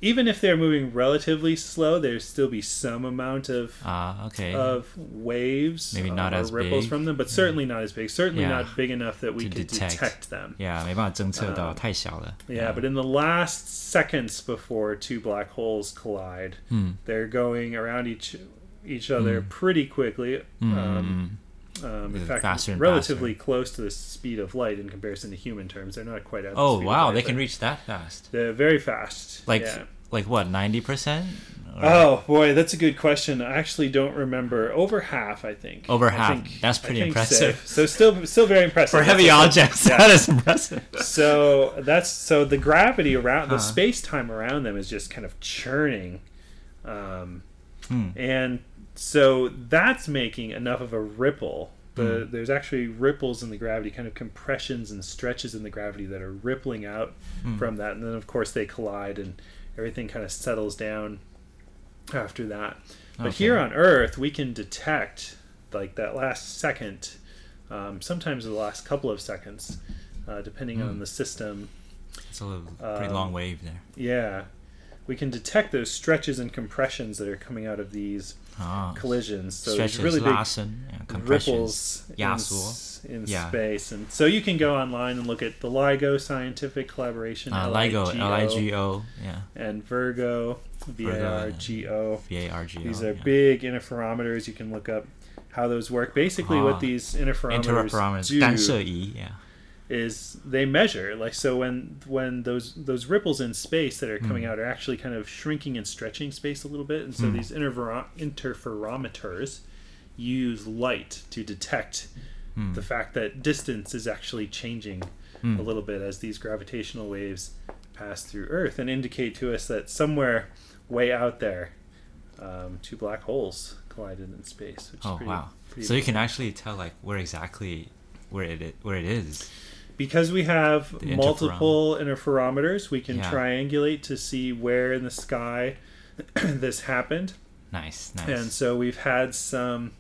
[SPEAKER 2] even if they're moving relatively slow, there'd still be some amount of
[SPEAKER 1] ah, okay.
[SPEAKER 2] of waves,
[SPEAKER 1] Maybe
[SPEAKER 2] uh,
[SPEAKER 1] not
[SPEAKER 2] or
[SPEAKER 1] as
[SPEAKER 2] ripples
[SPEAKER 1] big.
[SPEAKER 2] from them, but certainly not as big. Certainly
[SPEAKER 1] Yeah.
[SPEAKER 2] not big enough that we
[SPEAKER 1] To
[SPEAKER 2] could
[SPEAKER 1] detect.
[SPEAKER 2] detect them.
[SPEAKER 1] yeah，没办法侦测到，
[SPEAKER 2] Uh,
[SPEAKER 1] 太小了。
[SPEAKER 2] Yeah, but in the last seconds before two black holes collide,
[SPEAKER 1] 嗯
[SPEAKER 2] they're going around each each other pretty quickly.
[SPEAKER 1] 嗯
[SPEAKER 2] Um,
[SPEAKER 1] 嗯
[SPEAKER 2] um, in fact,
[SPEAKER 1] faster
[SPEAKER 2] relatively close to the speed of light in comparison to human terms. They're not quite at. the
[SPEAKER 1] Oh
[SPEAKER 2] of
[SPEAKER 1] wow,
[SPEAKER 2] light,
[SPEAKER 1] they can reach that fast.
[SPEAKER 2] They're very fast.
[SPEAKER 1] Like
[SPEAKER 2] yeah.
[SPEAKER 1] like what, ninety percent?
[SPEAKER 2] Oh boy, that's a good question. I actually don't remember. Over half, I think.
[SPEAKER 1] Over
[SPEAKER 2] I
[SPEAKER 1] half.
[SPEAKER 2] think-
[SPEAKER 1] That's pretty impressive.
[SPEAKER 2] So. so still, still very impressive.
[SPEAKER 1] For heavy
[SPEAKER 2] That's-
[SPEAKER 1] objects,
[SPEAKER 2] yeah.
[SPEAKER 1] that is impressive.
[SPEAKER 2] So that's so the gravity around the space time around them is just kind of churning, um,
[SPEAKER 1] Hmm.
[SPEAKER 2] and so that's making enough of a ripple. The, There's actually ripples in the gravity, kind of compressions and stretches in the gravity that are rippling out
[SPEAKER 1] Hmm.
[SPEAKER 2] from that, and then of course they collide and everything kind of settles down after that. But
[SPEAKER 1] Okay.
[SPEAKER 2] here on Earth, we can detect like that last second, um, sometimes the last couple of seconds, uh, depending
[SPEAKER 1] Hmm.
[SPEAKER 2] on the system.
[SPEAKER 1] It's a little, pretty
[SPEAKER 2] Um,
[SPEAKER 1] long wave there.
[SPEAKER 2] Yeah, we can detect those stretches and compressions that are coming out of these
[SPEAKER 1] Ah,
[SPEAKER 2] collisions. So
[SPEAKER 1] stretches,
[SPEAKER 2] there's really big
[SPEAKER 1] 拉伸, yeah, compressions.
[SPEAKER 2] ripples in,
[SPEAKER 1] 压缩。
[SPEAKER 2] s- in
[SPEAKER 1] Yeah.
[SPEAKER 2] space, and so you can go online and look at the LIGO scientific collaboration,
[SPEAKER 1] Uh, LIGO,
[SPEAKER 2] L-I-G-O,
[SPEAKER 1] L-I-G-O, yeah,
[SPEAKER 2] and Virgo, V-A-R-G-O.
[SPEAKER 1] V-A-R-G-O.
[SPEAKER 2] These are
[SPEAKER 1] yeah.
[SPEAKER 2] big interferometers. You can look up how those work. Basically,
[SPEAKER 1] Ah.
[SPEAKER 2] what these interferometers
[SPEAKER 1] Interferometers,
[SPEAKER 2] do
[SPEAKER 1] 干涉仪, yeah.
[SPEAKER 2] is they measure like so when when those those ripples in space that are coming
[SPEAKER 1] Mm.
[SPEAKER 2] out are actually kind of shrinking and stretching space a little bit, and so
[SPEAKER 1] Mm.
[SPEAKER 2] these interfer- interferometers use light to detect
[SPEAKER 1] Hmm.
[SPEAKER 2] the fact that distance is actually changing
[SPEAKER 1] Hmm.
[SPEAKER 2] a little bit as these gravitational waves pass through Earth and indicate to us that somewhere way out there, um, two black holes collided in space. Which
[SPEAKER 1] Oh
[SPEAKER 2] is pretty,
[SPEAKER 1] wow!
[SPEAKER 2] pretty
[SPEAKER 1] So you can actually tell like where exactly where it where it is.
[SPEAKER 2] Because we have
[SPEAKER 1] The
[SPEAKER 2] multiple interferometers, we can
[SPEAKER 1] Yeah.
[SPEAKER 2] triangulate to see where in the sky this happened.
[SPEAKER 1] Nice, nice.
[SPEAKER 2] And so we've had some,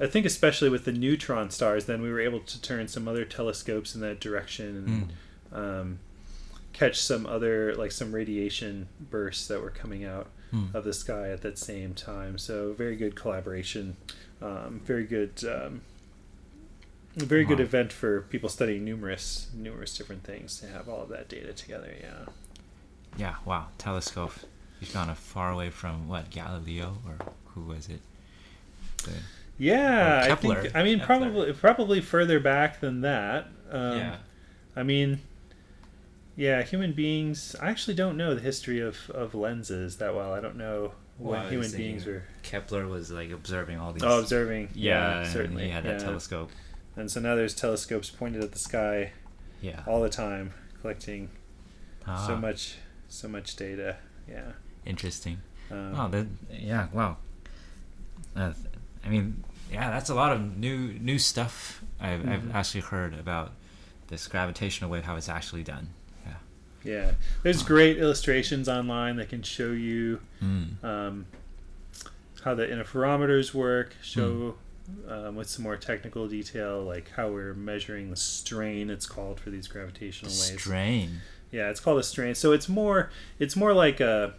[SPEAKER 2] I think, especially with the neutron stars, then we were able to turn some other telescopes in that direction and
[SPEAKER 1] Mm.
[SPEAKER 2] um, catch some other, like some radiation bursts that were coming out
[SPEAKER 1] Hmm.
[SPEAKER 2] of the sky at that same time. So very good collaboration, um, very good. Um, a very good event for people studying numerous numerous different things to have all of that data together yeah
[SPEAKER 1] Yeah, wow, telescope. You've gone far away from what Galileo or who was it? 对
[SPEAKER 2] Yeah, I
[SPEAKER 1] Kepler.
[SPEAKER 2] think. I mean,
[SPEAKER 1] Kepler.
[SPEAKER 2] probably probably further back than that. Um,
[SPEAKER 1] yeah.
[SPEAKER 2] I mean, yeah, human beings. I actually don't know the history of, of lenses that well. I don't know
[SPEAKER 1] Well,
[SPEAKER 2] when
[SPEAKER 1] was
[SPEAKER 2] human beings were
[SPEAKER 1] Kepler was like observing all these.
[SPEAKER 2] oh observing.
[SPEAKER 1] yeah, and
[SPEAKER 2] certainly.
[SPEAKER 1] He had that
[SPEAKER 2] yeah.
[SPEAKER 1] telescope.
[SPEAKER 2] And so now there's telescopes pointed at the sky
[SPEAKER 1] Yeah.
[SPEAKER 2] all the time, collecting
[SPEAKER 1] Ah,
[SPEAKER 2] so much so much data. Yeah.
[SPEAKER 1] Interesting.
[SPEAKER 2] Um,
[SPEAKER 1] Wow. That, yeah. Wow. Uh, I mean, yeah, that's a lot of new new stuff I've,
[SPEAKER 2] Mhm.
[SPEAKER 1] I've actually heard about this gravitational wave, how it's actually done. Yeah.
[SPEAKER 2] Yeah, there's great illustrations online that can show you
[SPEAKER 1] Mm.
[SPEAKER 2] um, how the interferometers work. Show
[SPEAKER 1] Hmm.
[SPEAKER 2] Um, with some more technical detail, like how we're measuring the strain. It's called for these gravitational waves.
[SPEAKER 1] Strain.
[SPEAKER 2] Yeah, it's called a strain. So it's more it's more like a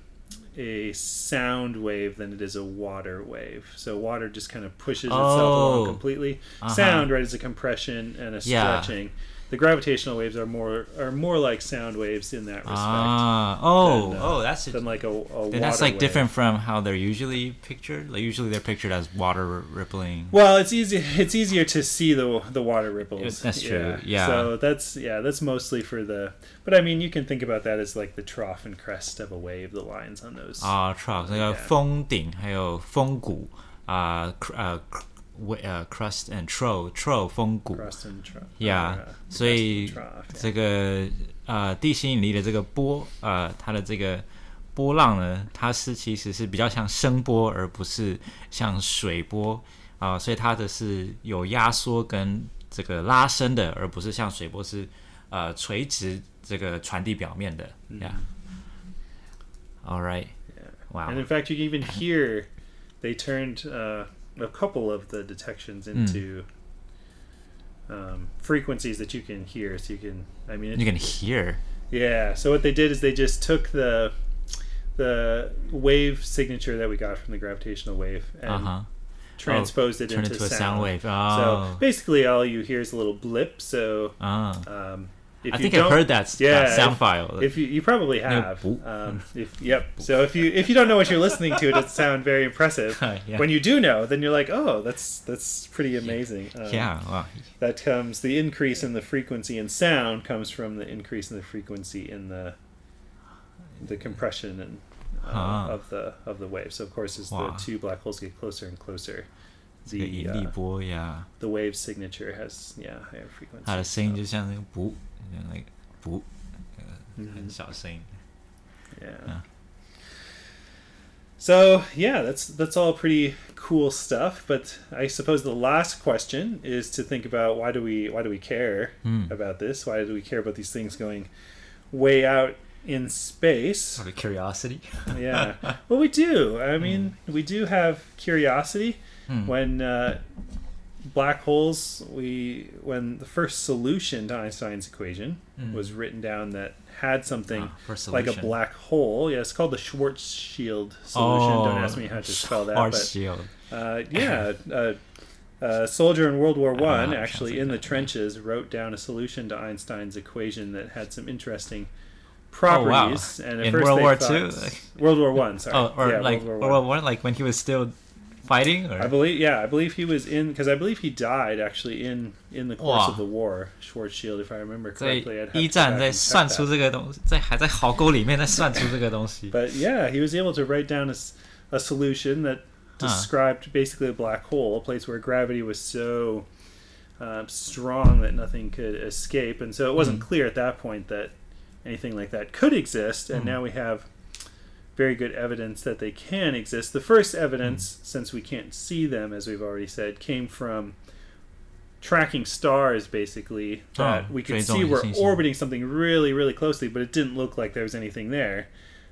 [SPEAKER 2] a sound wave than it is a water wave. So water just kind of pushes itself
[SPEAKER 1] Oh.
[SPEAKER 2] along completely.
[SPEAKER 1] Uh-huh.
[SPEAKER 2] Sound right is a compression and a
[SPEAKER 1] Yeah.
[SPEAKER 2] stretching The gravitational waves are more are more like sound waves in that respect
[SPEAKER 1] Ah. Oh.
[SPEAKER 2] than, uh,
[SPEAKER 1] oh, that's it.
[SPEAKER 2] than like a, a
[SPEAKER 1] Then that's
[SPEAKER 2] water
[SPEAKER 1] like
[SPEAKER 2] wave.
[SPEAKER 1] different from how they're usually pictured. Like usually they're pictured as water r- rippling.
[SPEAKER 2] Well, it's easy. It's easier to see the the water ripples.
[SPEAKER 1] That's true, yeah.
[SPEAKER 2] So that's yeah, that's mostly for the. But I mean, you can think about that as like the trough and crest of a wave. The lines on those.
[SPEAKER 1] 啊 t r o u g 那个
[SPEAKER 2] Yeah.
[SPEAKER 1] 峰顶，还有峰谷啊，cr- 呃 cr- 为 呃 crust and trough trough 峰谷，
[SPEAKER 2] crest and trough.
[SPEAKER 1] Yeah，
[SPEAKER 2] or, uh,
[SPEAKER 1] 所以
[SPEAKER 2] crest and trough, yeah.
[SPEAKER 1] 这个呃地心引力的这个波呃它的这个波浪呢，它是其实是比较像声波，而不是像水波啊、所以它的是有压缩跟这个拉伸的，而不是像水波是呃垂直这个传递表面的。Yeah. All right.
[SPEAKER 2] Yeah.
[SPEAKER 1] Wow.
[SPEAKER 2] And in fact, you can even hear they turned uh, a couple of the detections
[SPEAKER 1] Hmm.
[SPEAKER 2] into um, frequencies that you can hear. So you can, I mean, it,
[SPEAKER 1] You can hear.
[SPEAKER 2] Yeah. So what they did is they just took the the wave signature that we got from the gravitational wave and
[SPEAKER 1] Uh huh.
[SPEAKER 2] transposed it
[SPEAKER 1] Turn
[SPEAKER 2] into
[SPEAKER 1] it to a
[SPEAKER 2] sound.
[SPEAKER 1] sound wave.
[SPEAKER 2] So
[SPEAKER 1] Oh.
[SPEAKER 2] basically, all you hear is a little blip. So
[SPEAKER 1] Ah.
[SPEAKER 2] um, if
[SPEAKER 1] I
[SPEAKER 2] you
[SPEAKER 1] think
[SPEAKER 2] don't,
[SPEAKER 1] I've heard that, s-
[SPEAKER 2] Yeah,
[SPEAKER 1] that sound
[SPEAKER 2] if-
[SPEAKER 1] file.
[SPEAKER 2] If you, you probably have,
[SPEAKER 1] boop.
[SPEAKER 2] um, if yep. So if you if you don't know what you're listening to, it doesn't sound very impressive.
[SPEAKER 1] Yeah.
[SPEAKER 2] When you do know, then you're like, oh, that's that's pretty amazing. Um,
[SPEAKER 1] yeah. Wow.
[SPEAKER 2] that comes the increase in the frequency in sound comes from the increase in the frequency in the the compression and uh,
[SPEAKER 1] Ah.
[SPEAKER 2] of the of the wave. So of course, as
[SPEAKER 1] Wow.
[SPEAKER 2] the two black holes get closer and closer,
[SPEAKER 1] 这个
[SPEAKER 2] the
[SPEAKER 1] 引力
[SPEAKER 2] uh,
[SPEAKER 1] 波呀，
[SPEAKER 2] the wave signature has yeah higher frequency.
[SPEAKER 1] 它的声音就像那个不， 那个不，呃
[SPEAKER 2] Mhm.
[SPEAKER 1] 很小声音。
[SPEAKER 2] Yeah.
[SPEAKER 1] Yeah.
[SPEAKER 2] So yeah, that's that's all pretty cool stuff. But I suppose the last question is to think about why do we why do we care
[SPEAKER 1] Hmm.
[SPEAKER 2] about this? Why do we care about these things going way out in space?
[SPEAKER 1] Out of curiosity.
[SPEAKER 2] yeah. Well, we do. I mean, we do have curiosity
[SPEAKER 1] Hmm.
[SPEAKER 2] when uh, black holes. We when the first solution to Einstein's equation
[SPEAKER 1] Mm.
[SPEAKER 2] was written down that had something
[SPEAKER 1] Ah,
[SPEAKER 2] like a black hole. Yeah, it's called the Schwarzschild solution.
[SPEAKER 1] Oh,
[SPEAKER 2] Don't ask me how to spell that.
[SPEAKER 1] Schwarzschild.
[SPEAKER 2] But uh, yeah, uh, a soldier in World War One actually in the
[SPEAKER 1] that, yeah.
[SPEAKER 2] trenches wrote down a solution to Einstein's equation that had some interesting properties
[SPEAKER 1] Oh, wow.
[SPEAKER 2] And at
[SPEAKER 1] In
[SPEAKER 2] first
[SPEAKER 1] World War
[SPEAKER 2] thought-
[SPEAKER 1] II?
[SPEAKER 2] World War One. Sorry.
[SPEAKER 1] Oh, or
[SPEAKER 2] yeah,
[SPEAKER 1] like
[SPEAKER 2] World
[SPEAKER 1] World
[SPEAKER 2] War
[SPEAKER 1] War.
[SPEAKER 2] One,
[SPEAKER 1] like when he was still fighting, or
[SPEAKER 2] I believe, yeah, I believe he was in because I believe he died actually in in the course
[SPEAKER 1] Wow.
[SPEAKER 2] of the war. Schwarzschild, if I remember
[SPEAKER 1] 在
[SPEAKER 2] correctly, I'd have to
[SPEAKER 1] 一
[SPEAKER 2] go
[SPEAKER 1] 战
[SPEAKER 2] back
[SPEAKER 1] 在
[SPEAKER 2] and check
[SPEAKER 1] 算
[SPEAKER 2] that.
[SPEAKER 1] 出这个东西，在还在壕沟里面在算出这个东西。
[SPEAKER 2] But yeah, he was able to write down a, s- a solution that
[SPEAKER 1] Huh.
[SPEAKER 2] described basically a black hole, a place where gravity was so uh, strong that nothing could escape. And so it wasn't
[SPEAKER 1] Hmm.
[SPEAKER 2] clear at that point that anything like that could exist. And
[SPEAKER 1] Hmm.
[SPEAKER 2] now we have very good evidence that they can exist. The first evidence,
[SPEAKER 1] mm.
[SPEAKER 2] since we can't see them, as we've already said, came from tracking stars basically that
[SPEAKER 1] oh,
[SPEAKER 2] we could see were orbiting something really really closely but it didn't look like there was anything there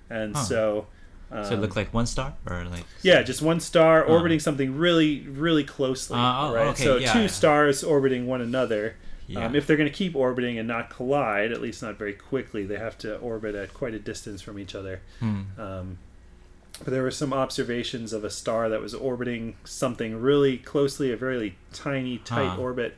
[SPEAKER 2] and so um,
[SPEAKER 1] so it looked um, like one star or like
[SPEAKER 2] yeah just one star
[SPEAKER 1] oh.
[SPEAKER 2] orbiting something really really closely
[SPEAKER 1] uh, oh,
[SPEAKER 2] right
[SPEAKER 1] okay,
[SPEAKER 2] so
[SPEAKER 1] yeah,
[SPEAKER 2] two
[SPEAKER 1] yeah.
[SPEAKER 2] stars orbiting one another
[SPEAKER 1] yeah.
[SPEAKER 2] um, if they're going to keep orbiting and not collide at least not very quickly they have to orbit at quite a distance from each other
[SPEAKER 1] Hmm.
[SPEAKER 2] um, but there were some observations of a star that was orbiting something really closely, a very tiny, tight
[SPEAKER 1] Huh.
[SPEAKER 2] orbit.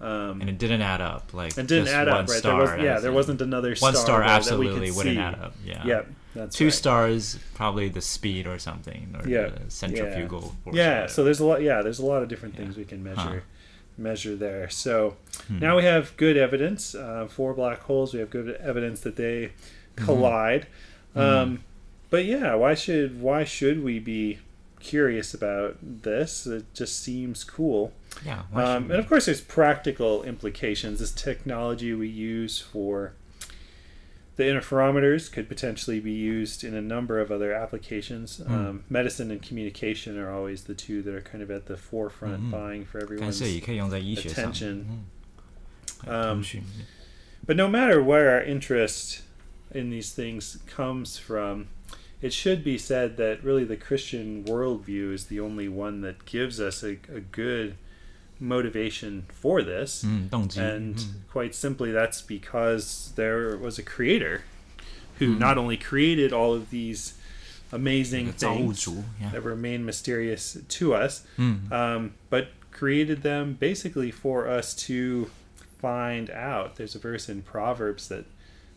[SPEAKER 2] Um,
[SPEAKER 1] and it didn't add up. Like
[SPEAKER 2] and didn't add up, right?
[SPEAKER 1] Star
[SPEAKER 2] there was, yeah, there wasn't another star.
[SPEAKER 1] one
[SPEAKER 2] star,
[SPEAKER 1] star
[SPEAKER 2] that we
[SPEAKER 1] absolutely
[SPEAKER 2] could
[SPEAKER 1] wouldn't
[SPEAKER 2] see.
[SPEAKER 1] add up. Yeah.
[SPEAKER 2] Yep. That's
[SPEAKER 1] two
[SPEAKER 2] right.
[SPEAKER 1] stars, probably the speed or something, or
[SPEAKER 2] Yeah,
[SPEAKER 1] the centrifugal force.
[SPEAKER 2] Yeah, so there's a lot. Yeah, there's a lot of different
[SPEAKER 1] Yeah.
[SPEAKER 2] things we can measure
[SPEAKER 1] Huh.
[SPEAKER 2] Measure there. So
[SPEAKER 1] Hmm.
[SPEAKER 2] now we have good evidence uh, for black holes. We have good evidence that they
[SPEAKER 1] Mm-hmm.
[SPEAKER 2] collide. Um, but yeah, why should why should we be curious about this? It just seems cool.
[SPEAKER 1] yeah.
[SPEAKER 2] Um, and of course, there's practical implications. This technology we use for the interferometers could potentially be used in a number of other applications.
[SPEAKER 1] Mm.
[SPEAKER 2] Um, medicine and communication are always the two that are kind of at the forefront,
[SPEAKER 1] mm-hmm.
[SPEAKER 2] vying for everyone's attention. Um, but no matter where our interest in these things comes from, it should be said that really the Christian worldview is the only one that gives us a, a good motivation for this.
[SPEAKER 1] Mm,
[SPEAKER 2] and
[SPEAKER 1] mm.
[SPEAKER 2] quite simply, that's because there was a creator who
[SPEAKER 1] mm.
[SPEAKER 2] not only created all of these amazing things
[SPEAKER 1] yeah.
[SPEAKER 2] that remain mysterious to us, um, but created them basically for us to find out. There's a verse in Proverbs that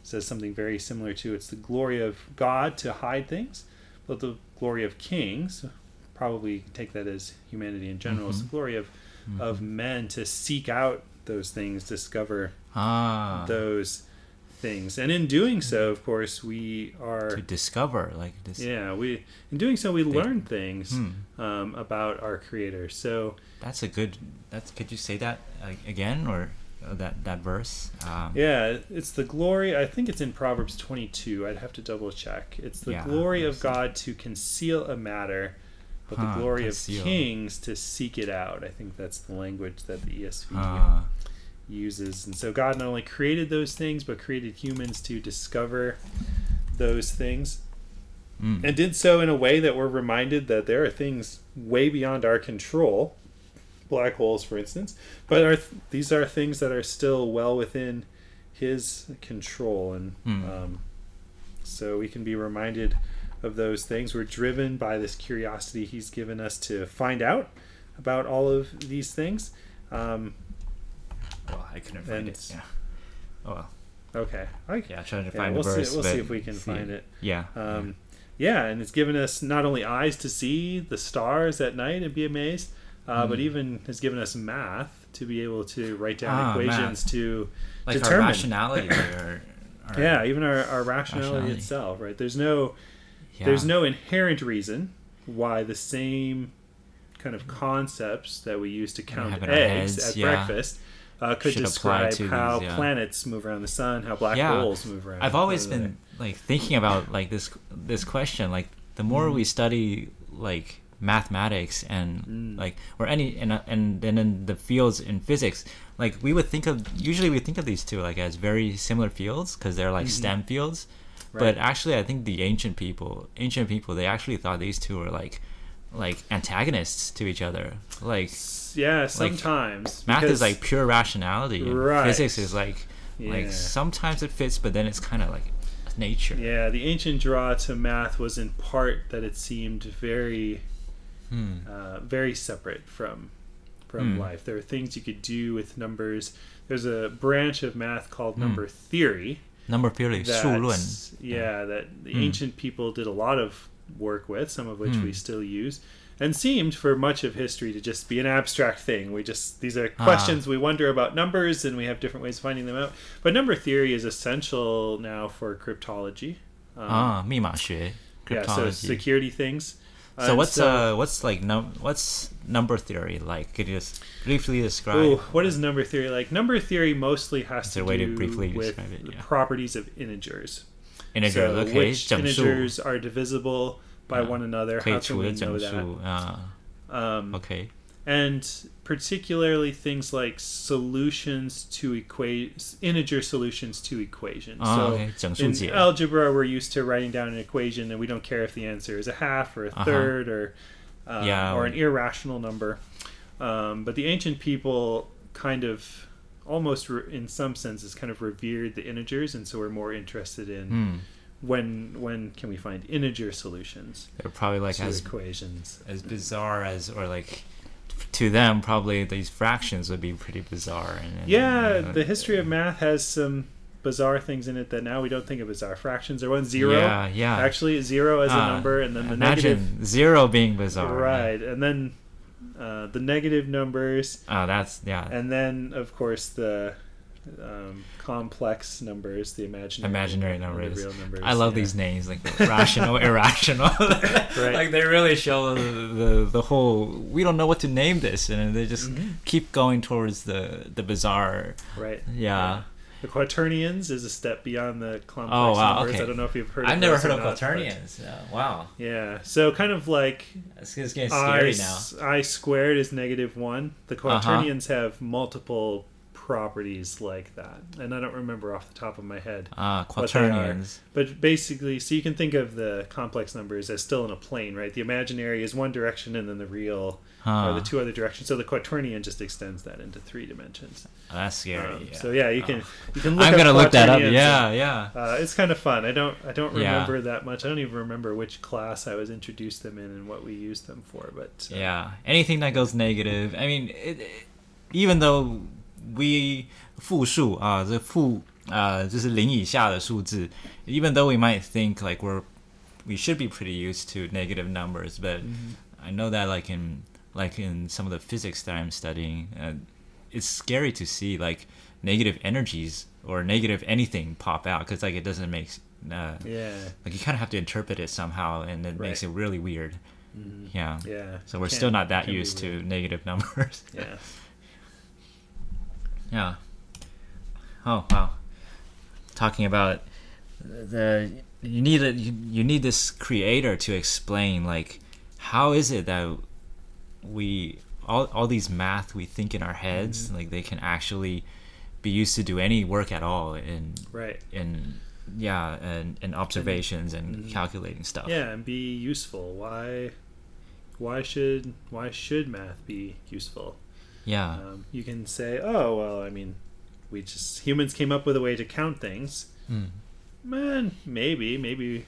[SPEAKER 2] says something very similar to it's the glory of God to hide things, but the glory of kings, probably take that as humanity in general, mm-hmm. it's the glory of of men to seek out those things, discover
[SPEAKER 1] 啊
[SPEAKER 2] those things. And in doing so, of course, we are
[SPEAKER 1] to discover like this.
[SPEAKER 2] yeah, we in doing so we
[SPEAKER 1] They-
[SPEAKER 2] learn things
[SPEAKER 1] Hmm.
[SPEAKER 2] um, about our creator. So
[SPEAKER 1] That's a good. That's could you say that uh, again or uh, that that verse? Um,
[SPEAKER 2] Yeah, it's the glory. I think it's in Proverbs 22. I'd have to double check. It's the
[SPEAKER 1] Yeah,
[SPEAKER 2] glory of. God to conceal a matter, but the glory of kings to seek it out. I think that's the language that the ESV
[SPEAKER 1] uh,
[SPEAKER 2] uses. And so God not only created those things, but created humans to discover those things,
[SPEAKER 1] mm,
[SPEAKER 2] and did so in a way that we're reminded that there are things way beyond our control. Black holes, for instance, but are these are things that are still well within his control, and
[SPEAKER 1] Hmm.
[SPEAKER 2] um, so we can be reminded of those things. We're driven by this curiosity he's given us to find out about all of these things. Um,
[SPEAKER 1] well, I couldn't find it. Yeah. Oh well.
[SPEAKER 2] okay, I,
[SPEAKER 1] Yeah, trying to
[SPEAKER 2] yeah,
[SPEAKER 1] find
[SPEAKER 2] we'll
[SPEAKER 1] the verse.
[SPEAKER 2] see. We'll see if we can find it.
[SPEAKER 1] Yeah.
[SPEAKER 2] Um, yeah, and it's given us not only eyes to see the stars at night and be amazed, uh, but
[SPEAKER 1] Mm.
[SPEAKER 2] even has given us math to be able to write down
[SPEAKER 1] Ah,
[SPEAKER 2] equations to
[SPEAKER 1] like
[SPEAKER 2] determine.
[SPEAKER 1] our rationality or, or
[SPEAKER 2] yeah, even our, our rationality,
[SPEAKER 1] Rationality.
[SPEAKER 2] itself. Right? There's no
[SPEAKER 1] yeah.
[SPEAKER 2] there's no inherent reason why the same kind of concepts that we use to count
[SPEAKER 1] have in our
[SPEAKER 2] eggs
[SPEAKER 1] heads,
[SPEAKER 2] at
[SPEAKER 1] yeah.
[SPEAKER 2] breakfast uh, could
[SPEAKER 1] Should
[SPEAKER 2] describe
[SPEAKER 1] to
[SPEAKER 2] how
[SPEAKER 1] these, yeah.
[SPEAKER 2] planets move around the sun, how black holes move around.
[SPEAKER 1] I've always been like thinking about like this this question. Like the more
[SPEAKER 2] Mm.
[SPEAKER 1] we study like mathematics and
[SPEAKER 2] Mm.
[SPEAKER 1] like or any and uh, and then in the fields in physics, like we would think of usually we think of these two like as very similar fields because they're like
[SPEAKER 2] Mhm.
[SPEAKER 1] STEM fields.
[SPEAKER 2] Right.
[SPEAKER 1] But actually, I think the ancient people, ancient people, they actually thought these two were like like antagonists to each other. Like
[SPEAKER 2] yeah, sometimes
[SPEAKER 1] math is like pure rationality,
[SPEAKER 2] Right.
[SPEAKER 1] physics is like like sometimes it fits, but then it's kind of like nature.
[SPEAKER 2] Yeah, the ancient draw to math was in part that it seemed very,
[SPEAKER 1] Hmm.
[SPEAKER 2] uh, very separate from from
[SPEAKER 1] Hmm.
[SPEAKER 2] life. There are things you could do with numbers. There's a branch of math called
[SPEAKER 1] Hmm.
[SPEAKER 2] number theory
[SPEAKER 1] Number theory,
[SPEAKER 2] That,
[SPEAKER 1] 数论.
[SPEAKER 2] yeah, that the
[SPEAKER 1] Hmm.
[SPEAKER 2] ancient people did a lot of work with, some of which
[SPEAKER 1] Hmm.
[SPEAKER 2] we still use, and seemed for much of history to just be an abstract thing. We just these are
[SPEAKER 1] Ah.
[SPEAKER 2] questions we wonder about numbers, and we have different ways of finding them out. But number theory is essential now for cryptology. Um,
[SPEAKER 1] 啊，密码学
[SPEAKER 2] yeah, so
[SPEAKER 1] cryptology.
[SPEAKER 2] security things.
[SPEAKER 1] So
[SPEAKER 2] and
[SPEAKER 1] what's so, uh what's like num what's number theory like? Could you just briefly describe?
[SPEAKER 2] Ooh, what is number theory like? Number theory mostly has to
[SPEAKER 1] way
[SPEAKER 2] do to
[SPEAKER 1] briefly
[SPEAKER 2] with
[SPEAKER 1] describe it, yeah.
[SPEAKER 2] properties of integers.
[SPEAKER 1] Integers,
[SPEAKER 2] so
[SPEAKER 1] okay.
[SPEAKER 2] Which integers are divisible by one another? How can we know that?
[SPEAKER 1] Uh,
[SPEAKER 2] um,
[SPEAKER 1] okay
[SPEAKER 2] and particularly things like solutions to equations, integer solutions to equations.
[SPEAKER 1] Oh,
[SPEAKER 2] so
[SPEAKER 1] okay.
[SPEAKER 2] in algebra, we're used to writing down an equation, and we don't care if the answer is a half or a
[SPEAKER 1] uh-huh.
[SPEAKER 2] third or um,
[SPEAKER 1] yeah.
[SPEAKER 2] or an irrational number. Um, but the ancient people kind of almost re- in some senses kind of revered the integers and so we're more interested in
[SPEAKER 1] mm.
[SPEAKER 2] when when can we find integer solutions
[SPEAKER 1] they're probably like as
[SPEAKER 2] equations
[SPEAKER 1] as bizarre as or like to them probably these fractions would be pretty bizarre and, and
[SPEAKER 2] Yeah,
[SPEAKER 1] you know,
[SPEAKER 2] the history of math has some bizarre things in it that now we don't think of bizarre. Fractions are one zero.
[SPEAKER 1] Yeah, yeah.
[SPEAKER 2] Actually, zero as a
[SPEAKER 1] Ah,
[SPEAKER 2] number, and then the
[SPEAKER 1] imagine zero being bizarre.
[SPEAKER 2] Right, and then uh, the negative numbers,
[SPEAKER 1] Oh, that's yeah.
[SPEAKER 2] and then of course the um, complex numbers, the imaginary
[SPEAKER 1] Imaginary numbers.
[SPEAKER 2] real numbers.
[SPEAKER 1] I love
[SPEAKER 2] yeah.
[SPEAKER 1] these names, like rational, irrational. right. Like they really show the, the the whole. We don't know what to name this, and they just
[SPEAKER 2] Mhm.
[SPEAKER 1] keep going towards the the bizarre.
[SPEAKER 2] Right.
[SPEAKER 1] Yeah.
[SPEAKER 2] The quaternions is a step beyond the complex
[SPEAKER 1] Oh, wow,
[SPEAKER 2] numbers.
[SPEAKER 1] okay.
[SPEAKER 2] I don't know if you've heard.
[SPEAKER 1] I've never heard of
[SPEAKER 2] not, but-
[SPEAKER 1] quaternions. Wow,
[SPEAKER 2] Yeah. So kind of like
[SPEAKER 1] it's, it's getting
[SPEAKER 2] I,
[SPEAKER 1] scary now.
[SPEAKER 2] s- I squared is negative one. The
[SPEAKER 1] Uh-huh.
[SPEAKER 2] quaternions have multiple properties like that, and I don't remember off the top of my head.
[SPEAKER 1] Ah,
[SPEAKER 2] what they are.
[SPEAKER 1] quaternions.
[SPEAKER 2] But basically, so you can think of the complex numbers as still in a plane, right? The imaginary is one direction, and then the real are
[SPEAKER 1] Huh.
[SPEAKER 2] the two other directions. So the quaternion just extends that into three dimensions.
[SPEAKER 1] That's scary.
[SPEAKER 2] Um,
[SPEAKER 1] yeah.
[SPEAKER 2] So yeah, you can
[SPEAKER 1] Oh.
[SPEAKER 2] you can look
[SPEAKER 1] I'm gonna look that up. Yeah,
[SPEAKER 2] and,
[SPEAKER 1] yeah.
[SPEAKER 2] uh, it's kind of fun. I don't I don't
[SPEAKER 1] Yeah.
[SPEAKER 2] remember that much. I don't even remember which class I was introduced them in and what we used them for. But uh,
[SPEAKER 1] Yeah, anything that goes negative. I mean, it, it- even though we 复数啊，这负呃就是零以下的数字，even though we might think like we're we should be pretty used to negative numbers, but I know that like in like in some of the physics that I'm studying, uh, it's scary to see like negative energies or negative anything pop out because like it doesn't make uh,
[SPEAKER 2] yeah,
[SPEAKER 1] like you kind of have to interpret it somehow, and it makes it
[SPEAKER 2] Right.
[SPEAKER 1] really weird.
[SPEAKER 2] Mhm.
[SPEAKER 1] Yeah.
[SPEAKER 2] yeah.
[SPEAKER 1] So we're
[SPEAKER 2] Can-
[SPEAKER 1] still not that
[SPEAKER 2] can be
[SPEAKER 1] used to
[SPEAKER 2] weird.
[SPEAKER 1] negative numbers.
[SPEAKER 2] Yeah.
[SPEAKER 1] yeah. Oh wow. Talking about the you need a you, you need this creator to explain like how is it that we all all these math we think in our heads
[SPEAKER 2] Mm-hmm.
[SPEAKER 1] like they can actually be used to do any work at all in
[SPEAKER 2] Right.
[SPEAKER 1] in yeah and, and observations and
[SPEAKER 2] Mhm.
[SPEAKER 1] calculating stuff.
[SPEAKER 2] Yeah, and be useful. Why? Why should why should math be useful?
[SPEAKER 1] Yeah.
[SPEAKER 2] Um, you can say, oh well, I mean, we just humans came up with a way to count things.
[SPEAKER 1] Mm.
[SPEAKER 2] Man, maybe maybe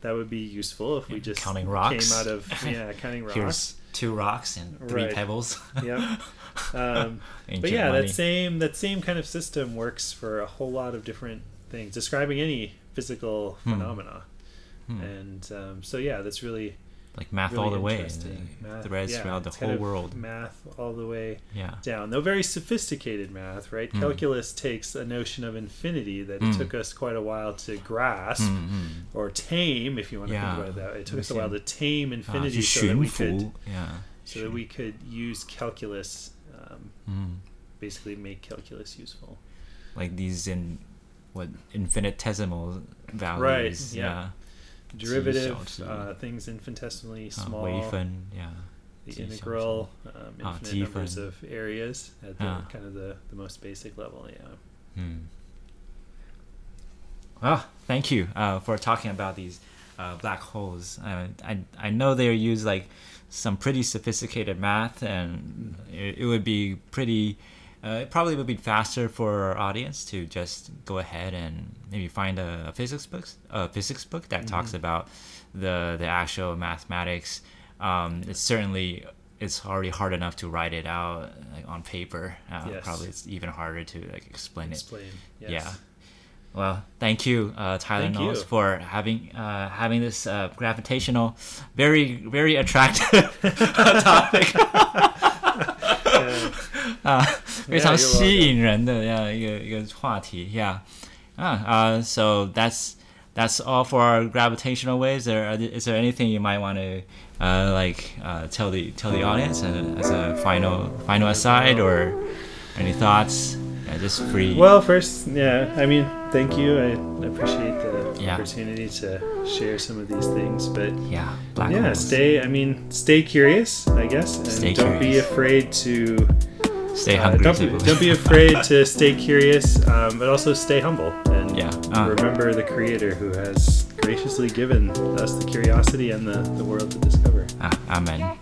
[SPEAKER 2] that would be useful if we just
[SPEAKER 1] counting rocks.
[SPEAKER 2] came out of yeah counting rocks.
[SPEAKER 1] Here's two rocks and three
[SPEAKER 2] Right.
[SPEAKER 1] pebbles.
[SPEAKER 2] Yep. Um, but yeah,
[SPEAKER 1] money.
[SPEAKER 2] that same that same kind of system works for a whole lot of different things, describing any physical
[SPEAKER 1] Hmm.
[SPEAKER 2] phenomena.
[SPEAKER 1] Hmm.
[SPEAKER 2] And um, so yeah, that's really
[SPEAKER 1] like math
[SPEAKER 2] really
[SPEAKER 1] all the way,
[SPEAKER 2] Math-
[SPEAKER 1] threads
[SPEAKER 2] yeah,
[SPEAKER 1] throughout the whole world.
[SPEAKER 2] Math all the way
[SPEAKER 1] Yeah.
[SPEAKER 2] down. Though very sophisticated math, right?
[SPEAKER 1] Hmm.
[SPEAKER 2] Calculus takes a notion of infinity that it took us quite a while to grasp
[SPEAKER 1] Mm-hmm.
[SPEAKER 2] or tame, if you want to
[SPEAKER 1] Yeah.
[SPEAKER 2] think about it that way. It took us a while to tame
[SPEAKER 1] Ah,
[SPEAKER 2] infinity so that we could
[SPEAKER 1] yeah.
[SPEAKER 2] so that we could use calculus, um,
[SPEAKER 1] Mm.
[SPEAKER 2] basically make calculus useful.
[SPEAKER 1] like these in what infinitesimal values.
[SPEAKER 2] Right, yeah derivative uh, things infinitesimally
[SPEAKER 1] uh,
[SPEAKER 2] small.
[SPEAKER 1] Weifen, yeah.
[SPEAKER 2] The integral, um,
[SPEAKER 1] ah,
[SPEAKER 2] infinite numbers of areas at the,
[SPEAKER 1] ah.
[SPEAKER 2] kind of the, the most basic level, yeah.
[SPEAKER 1] Hmm. Well, thank you uh, for talking about these uh, black holes. I, I, I know they use like some pretty sophisticated math, and it, it would be pretty uh, it probably would be faster for our audience to just go ahead and maybe find a, a physics book, a physics book that talks about the the actual mathematics. Um, it's certainly it's already hard enough to write it out like, on paper. Uh,
[SPEAKER 2] Yes.
[SPEAKER 1] Probably it's even harder to like explain it.
[SPEAKER 2] Explain. Yes.
[SPEAKER 1] Yeah. Well, thank you, uh, Tyler
[SPEAKER 2] Thank
[SPEAKER 1] Knowles,
[SPEAKER 2] you.
[SPEAKER 1] for having uh, having this uh, gravitational, very very attractive topic.
[SPEAKER 2] Uh,
[SPEAKER 1] 啊，非常
[SPEAKER 2] you're
[SPEAKER 1] 吸引人的这样一个一个话题，Yeah，啊uh, so that's that's all for our gravitational waves. There is there anything you might want to uh, like uh, tell the tell the audience uh, as a final final aside or any thoughts? Yeah, just free.
[SPEAKER 2] well, first, yeah, I mean, thank you. I appreciate the
[SPEAKER 1] Yeah.
[SPEAKER 2] opportunity to share some of these things, but
[SPEAKER 1] yeah, black
[SPEAKER 2] yeah,
[SPEAKER 1] holes.
[SPEAKER 2] stay. I mean, stay curious, I guess, and
[SPEAKER 1] Stay
[SPEAKER 2] don't be
[SPEAKER 1] curious.
[SPEAKER 2] afraid to.
[SPEAKER 1] Stay
[SPEAKER 2] uh, don't, be, don't be afraid to stay curious, um, but also stay humble and
[SPEAKER 1] Yeah. Uh.
[SPEAKER 2] remember the Creator who has graciously given us the curiosity and the, the world to discover.
[SPEAKER 1] Ah, amen.